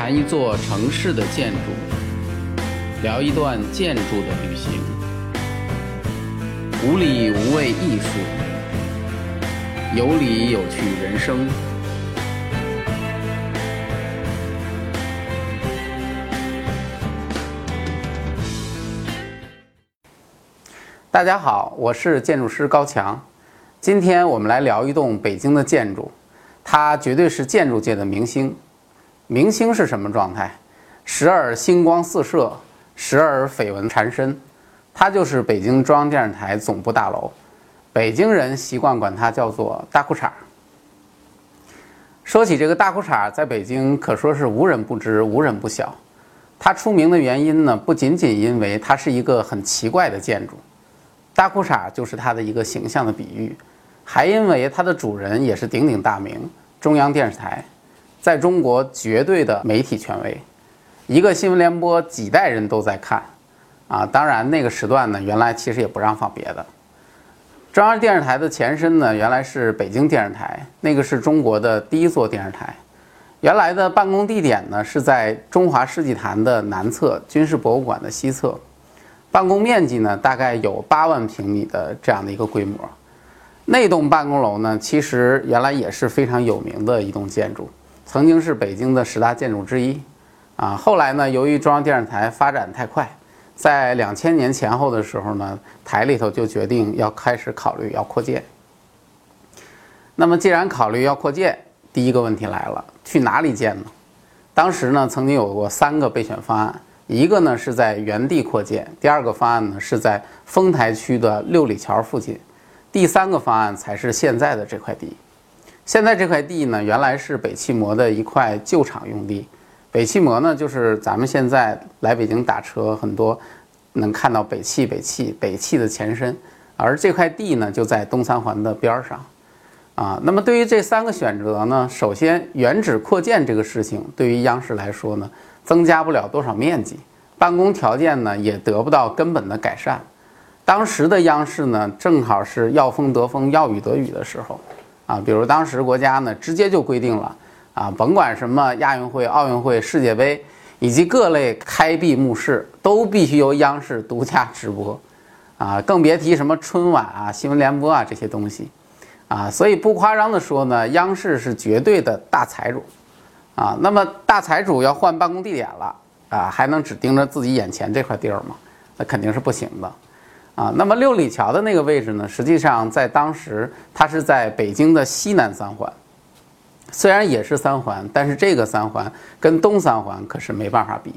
谈一座城市的建筑，聊一段建筑的旅行，无理无畏艺术，有理有趣人生。大家好，我是建筑师高强。今天我们来聊一栋北京的建筑，它绝对是建筑界的明星。明星是什么状态？时而星光四射，时而绯闻缠身。它就是北京中央电视台总部大楼，北京人习惯管它叫做大裤衩。说起这个大裤衩，在北京可说是无人不知，无人不晓。它出名的原因呢，不仅仅因为它是一个很奇怪的建筑。大裤衩就是它的一个形象的比喻，还因为它的主人也是鼎鼎大名——中央电视台，在中国绝对的媒体权威，一个新闻联播几代人都在看，啊，当然那个时段呢，原来其实也不让放别的。中央电视台的前身呢，原来是北京电视台，那个是中国的第一座电视台，原来的办公地点呢是在中华世纪坛的南侧，军事博物馆的西侧。办公面积呢，大概有八万平米的这样的一个规模。那栋办公楼呢，其实原来也是非常有名的一栋建筑，曾经是北京的十大建筑之一。啊，后来呢，由于中央电视台发展太快，在两千年前后的时候呢，台里头就决定要开始考虑要扩建。那么，既然考虑要扩建，第一个问题来了，去哪里建呢？当时呢，曾经有过三个备选方案。一个呢是在原地扩建，第二个方案呢是在丰台区的六里桥附近，第三个方案才是现在的这块地。现在这块地呢，原来是北汽摩的一块旧厂用地。北汽摩呢，就是咱们现在来北京打车很多能看到北汽、北汽、北汽的前身。而这块地呢，就在东三环的边儿上。啊，那么对于这三个选择呢，首先原址扩建这个事情，对于央视来说呢。增加不了多少面积，办公条件呢也得不到根本的改善。当时的央视呢，正好是要风得风，要雨得雨的时候，啊，比如当时国家呢直接就规定了，啊，甭管什么亚运会、奥运会、世界杯以及各类开闭幕式，都必须由央视独家直播，啊，更别提什么春晚啊、新闻联播啊这些东西，啊，所以不夸张的说呢，央视是绝对的大财主。啊，那么大财主要换办公地点了啊，还能只盯着自己眼前这块地儿吗？那肯定是不行的。啊，那么六里桥的那个位置呢，实际上在当时它是在北京的西南三环，虽然也是三环，但是这个三环跟东三环可是没办法比。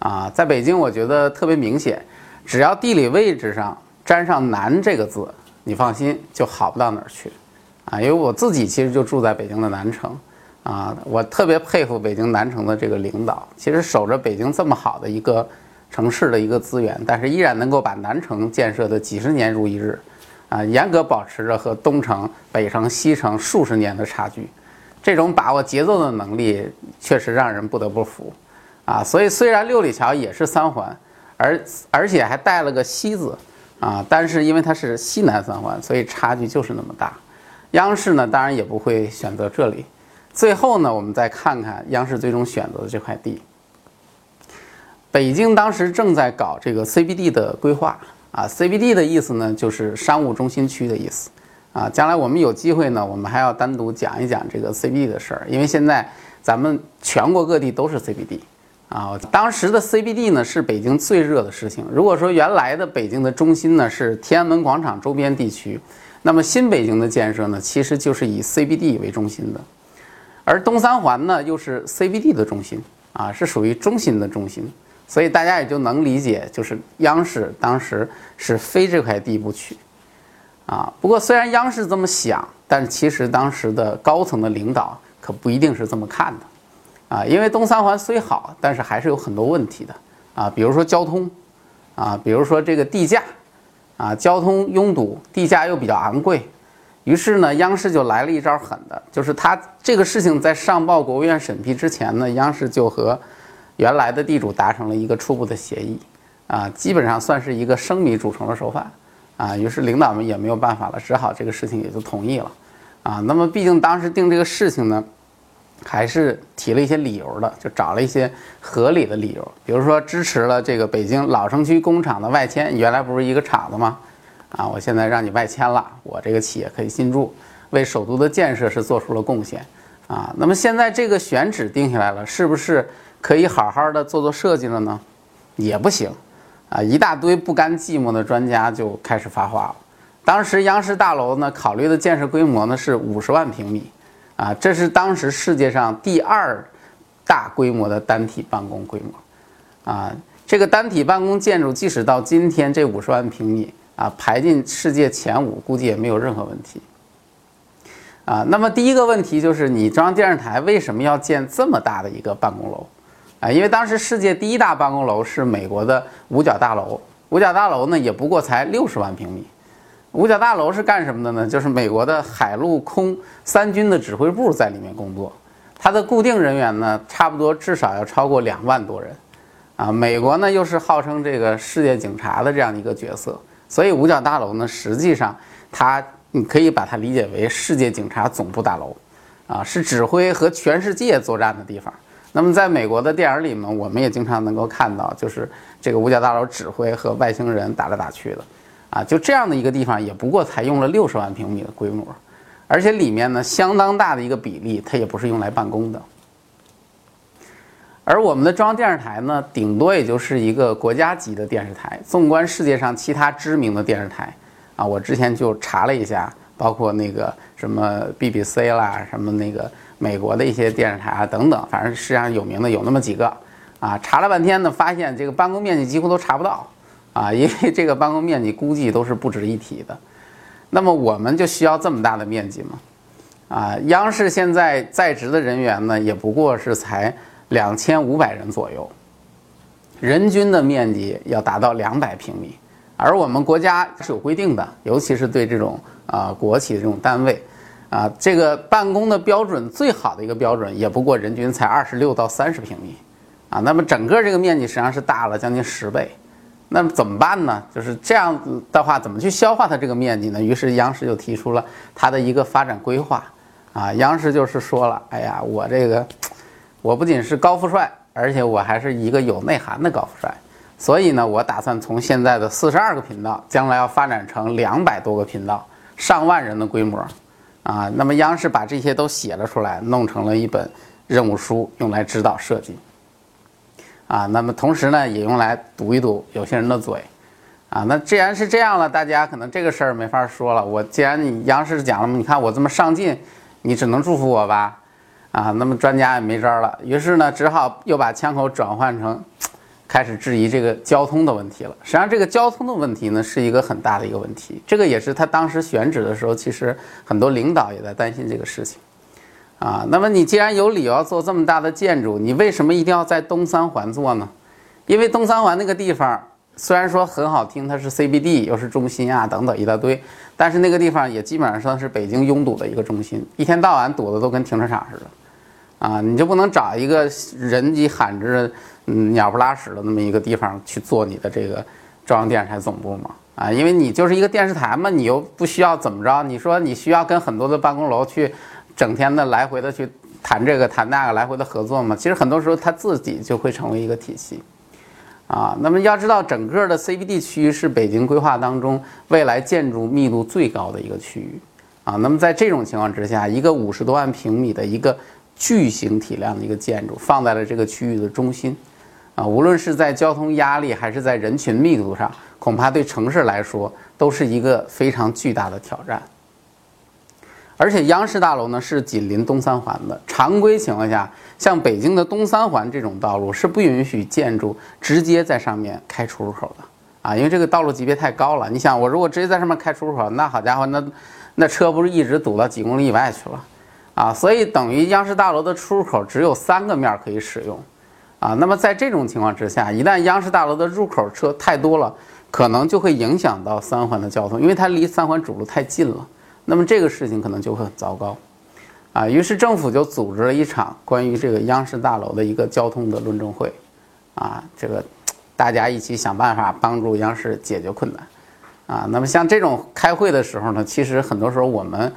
啊，在北京我觉得特别明显，只要地理位置上沾上南这个字，你放心就好不到哪儿去。啊，因为我自己其实就住在北京的南城。啊，我特别佩服北京南城的这个领导，其实守着北京这么好的一个城市的一个资源，但是依然能够把南城建设的几十年如一日，啊，严格保持着和东城、北城、西城数十年的差距，这种把握节奏的能力确实让人不得不服，啊，所以虽然六里桥也是三环，而而且还带了个西字，啊，但是因为它是西南三环，所以差距就是那么大。央视呢，当然也不会选择这里。最后呢，我们再看看央视最终选择的这块地。北京当时正在搞这个 CBD 的规划啊，CBD 的意思呢就是商务中心区的意思啊。将来我们有机会呢，我们还要单独讲一讲这个 CBD 的事儿，因为现在咱们全国各地都是 CBD 啊。当时的 CBD 呢是北京最热的事情。如果说原来的北京的中心呢是天安门广场周边地区，那么新北京的建设呢其实就是以 CBD 为中心的。而东三环呢，又是 CBD 的中心啊，是属于中心的中心，所以大家也就能理解，就是央视当时是非这块地不取啊。不过虽然央视这么想，但其实当时的高层的领导可不一定是这么看的啊。因为东三环虽好，但是还是有很多问题的啊，比如说交通啊，比如说这个地价啊，交通拥堵，地价又比较昂贵。于是呢，央视就来了一招狠的，就是他这个事情在上报国务院审批之前呢，央视就和原来的地主达成了一个初步的协议，啊，基本上算是一个生米煮成了熟饭，啊，于是领导们也没有办法了，只好这个事情也就同意了，啊，那么毕竟当时定这个事情呢，还是提了一些理由的，就找了一些合理的理由，比如说支持了这个北京老城区工厂的外迁，原来不是一个厂子吗？啊，我现在让你外迁了，我这个企业可以进驻，为首都的建设是做出了贡献。啊，那么现在这个选址定下来了，是不是可以好好的做做设计了呢？也不行，啊，一大堆不甘寂寞的专家就开始发话了。当时央视大楼呢，考虑的建设规模呢是五十万平米，啊，这是当时世界上第二大规模的单体办公规模，啊，这个单体办公建筑即使到今天这五十万平米啊，排进世界前五，估计也没有任何问题。啊，那么第一个问题就是你中央电视台为什么要建这么大的一个办公楼？啊，因为当时世界第一大办公楼是美国的五角大楼，五角大楼呢也不过才六十万平米。五角大楼是干什么的呢？就是美国的海陆空三军的指挥部在里面工作，它的固定人员呢差不多至少要超过两万多人。啊，美国呢又是号称这个世界警察的这样一个角色，所以五角大楼呢实际上它。你可以把它理解为世界警察总部大楼，啊，是指挥和全世界作战的地方。那么，在美国的电影里面，我们也经常能够看到，就是这个五角大楼指挥和外星人打来打去的，啊，就这样的一个地方，也不过才用了六十万平米的规模，而且里面呢，相当大的一个比例，它也不是用来办公的。而我们的中央电视台呢，顶多也就是一个国家级的电视台。纵观世界上其他知名的电视台。啊，我之前就查了一下，包括那个什么 BBC 啦，什么那个美国的一些电视台啊等等，反正世界上有名的有那么几个，啊，查了半天呢，发现这个办公面积几乎都查不到，啊，因为这个办公面积估计都是不值一提的。那么我们就需要这么大的面积吗？啊，央视现在在职的人员呢，也不过是才两千五百人左右，人均的面积要达到两百平米。而我们国家是有规定的，尤其是对这种啊国企的这种单位，啊这个办公的标准最好的一个标准也不过人均才二十六到三十平米，啊那么整个这个面积实际上是大了将近十倍，那么怎么办呢？就是这样子的话怎么去消化它这个面积呢？于是央视就提出了它的一个发展规划，啊央视就是说了，哎呀我这个我不仅是高富帅，而且我还是一个有内涵的高富帅。所以呢，我打算从现在的四十二个频道，将来要发展成两百多个频道，上万人的规模，啊，那么央视把这些都写了出来，弄成了一本任务书，用来指导设计，啊，那么同时呢，也用来堵一堵有些人的嘴，啊，那既然是这样了，大家可能这个事儿没法说了。我既然你央视讲了，你看我这么上进，你只能祝福我吧，啊，那么专家也没招了，于是呢，只好又把枪口转换成。开始质疑这个交通的问题了。实际上，这个交通的问题呢，是一个很大的一个问题。这个也是他当时选址的时候，其实很多领导也在担心这个事情。啊，那么你既然有理由要做这么大的建筑，你为什么一定要在东三环做呢？因为东三环那个地方虽然说很好听，它是 CBD 又是中心啊等等一大堆，但是那个地方也基本上算是北京拥堵的一个中心，一天到晚堵的都跟停车场似的。啊，你就不能找一个人迹罕至、嗯鸟不拉屎的那么一个地方去做你的这个中央电视台总部吗？啊，因为你就是一个电视台嘛，你又不需要怎么着？你说你需要跟很多的办公楼去整天的来回的去谈这个谈那个来回的合作吗？其实很多时候它自己就会成为一个体系。啊，那么要知道，整个的 CBD 区域是北京规划当中未来建筑密度最高的一个区域。啊，那么在这种情况之下，一个五十多万平米的一个。巨型体量的一个建筑放在了这个区域的中心，啊，无论是在交通压力还是在人群密度上，恐怕对城市来说都是一个非常巨大的挑战。而且央视大楼呢是紧邻东三环的，常规情况下，像北京的东三环这种道路是不允许建筑直接在上面开出入口的，啊，因为这个道路级别太高了。你想，我如果直接在上面开出入口，那好家伙，那那车不是一直堵到几公里以外去了？啊，所以等于央视大楼的出入口只有三个面可以使用，啊，那么在这种情况之下，一旦央视大楼的入口车太多了，可能就会影响到三环的交通，因为它离三环主路太近了，那么这个事情可能就会很糟糕，啊，于是政府就组织了一场关于这个央视大楼的一个交通的论证会，啊，这个大家一起想办法帮助央视解决困难，啊，那么像这种开会的时候呢，其实很多时候我们。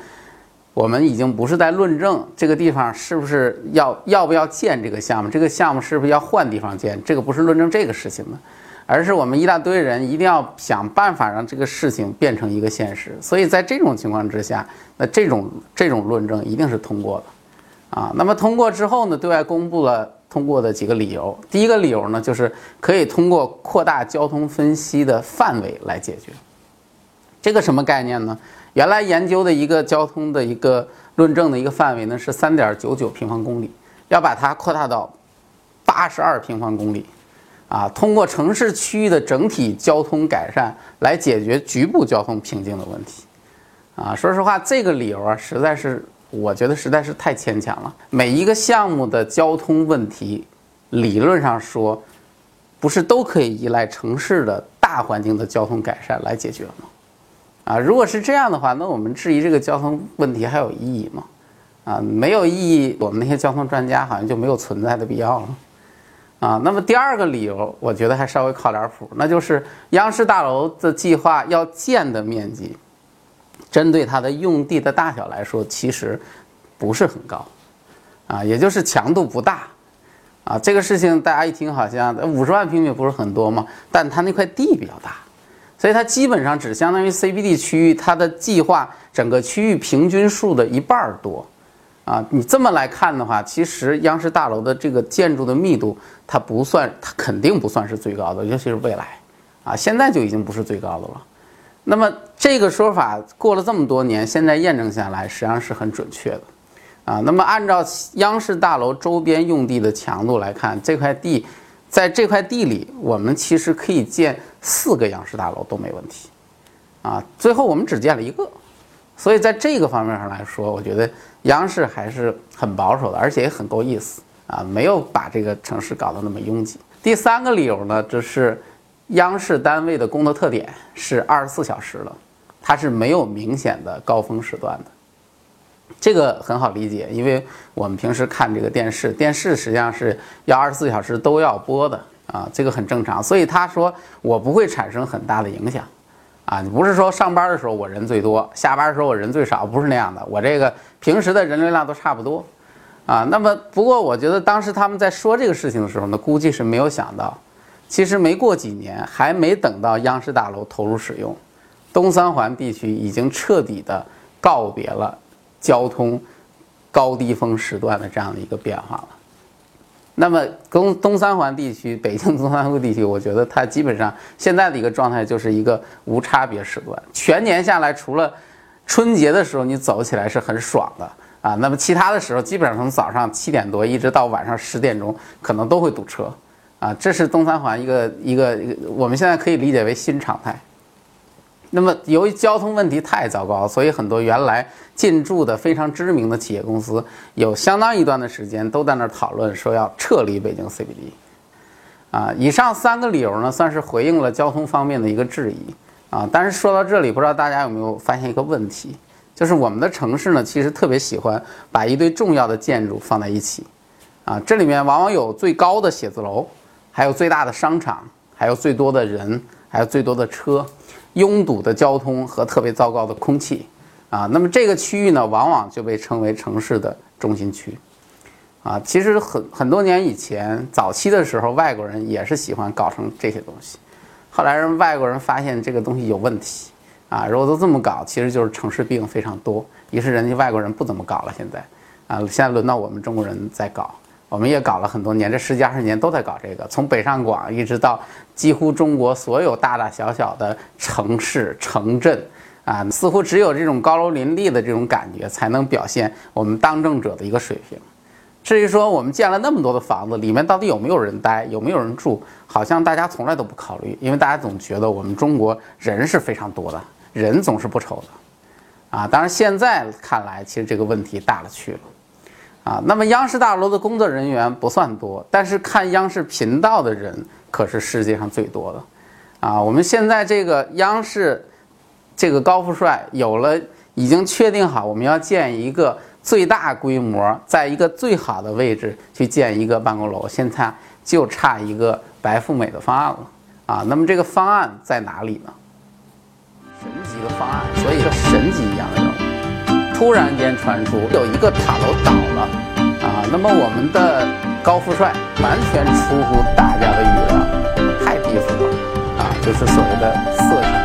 我们已经不是在论证这个地方是不是要要不要建这个项目，这个项目是不是要换地方建，这个不是论证这个事情的，而是我们一大堆人一定要想办法让这个事情变成一个现实。所以在这种情况之下，那这种这种论证一定是通过的，啊，那么通过之后呢，对外公布了通过的几个理由。第一个理由呢，就是可以通过扩大交通分析的范围来解决。这个什么概念呢？原来研究的一个交通的一个论证的一个范围呢是三点九九平方公里，要把它扩大到八十二平方公里，啊，通过城市区域的整体交通改善来解决局部交通瓶颈的问题，啊，说实话，这个理由啊，实在是我觉得实在是太牵强了。每一个项目的交通问题，理论上说，不是都可以依赖城市的大环境的交通改善来解决吗？啊，如果是这样的话，那我们质疑这个交通问题还有意义吗？啊，没有意义，我们那些交通专家好像就没有存在的必要了。啊，那么第二个理由，我觉得还稍微靠点谱，那就是央视大楼的计划要建的面积，针对它的用地的大小来说，其实不是很高，啊，也就是强度不大。啊，这个事情大家一听好像五十万平米不是很多吗？但它那块地比较大。所以它基本上只相当于 CBD 区域它的计划整个区域平均数的一半多，啊，你这么来看的话，其实央视大楼的这个建筑的密度它不算，它肯定不算是最高的，尤其是未来，啊，现在就已经不是最高的了。那么这个说法过了这么多年，现在验证下来实际上是很准确的，啊，那么按照央视大楼周边用地的强度来看，这块地。在这块地里，我们其实可以建四个央视大楼都没问题，啊，最后我们只建了一个，所以在这个方面上来说，我觉得央视还是很保守的，而且也很够意思啊，没有把这个城市搞得那么拥挤。第三个理由呢，就是央视单位的工作特点是二十四小时的，它是没有明显的高峰时段的。这个很好理解，因为我们平时看这个电视，电视实际上是要二十四小时都要播的啊，这个很正常。所以他说我不会产生很大的影响，啊，你不是说上班的时候我人最多，下班的时候我人最少，不是那样的。我这个平时的人流量都差不多，啊，那么不过我觉得当时他们在说这个事情的时候呢，估计是没有想到，其实没过几年，还没等到央视大楼投入使用，东三环地区已经彻底的告别了。交通高低峰时段的这样的一个变化了。那么东东三环地区，北京东三环地区，我觉得它基本上现在的一个状态就是一个无差别时段，全年下来，除了春节的时候你走起来是很爽的啊，那么其他的时候，基本上从早上七点多一直到晚上十点钟，可能都会堵车啊。这是东三环一个一个，我们现在可以理解为新常态。那么，由于交通问题太糟糕，所以很多原来进驻的非常知名的企业公司，有相当一段的时间都在那儿讨论说要撤离北京 CBD。啊，以上三个理由呢，算是回应了交通方面的一个质疑。啊，但是说到这里，不知道大家有没有发现一个问题，就是我们的城市呢，其实特别喜欢把一堆重要的建筑放在一起。啊，这里面往往有最高的写字楼，还有最大的商场，还有最多的人，还有最多的车。拥堵的交通和特别糟糕的空气，啊，那么这个区域呢，往往就被称为城市的中心区，啊，其实很很多年以前，早期的时候，外国人也是喜欢搞成这些东西，后来人外国人发现这个东西有问题，啊，如果都这么搞，其实就是城市病非常多，于是人家外国人不怎么搞了，现在，啊，现在轮到我们中国人在搞。我们也搞了很多年，这十几二十年都在搞这个，从北上广一直到几乎中国所有大大小小的城市城镇，啊，似乎只有这种高楼林立的这种感觉，才能表现我们当政者的一个水平。至于说我们建了那么多的房子，里面到底有没有人待，有没有人住，好像大家从来都不考虑，因为大家总觉得我们中国人是非常多的，人总是不愁的，啊，当然现在看来，其实这个问题大了去了。啊，那么央视大楼的工作人员不算多，但是看央视频道的人可是世界上最多的。啊，我们现在这个央视，这个高富帅有了，已经确定好，我们要建一个最大规模，在一个最好的位置去建一个办公楼，现在就差一个白富美的方案了。啊，那么这个方案在哪里呢？神级的方案，所以说神级一样的。突然间传出有一个塔楼倒了，啊，那么我们的高富帅完全出乎大家的预料，太低俗了，啊，就是所谓的色情。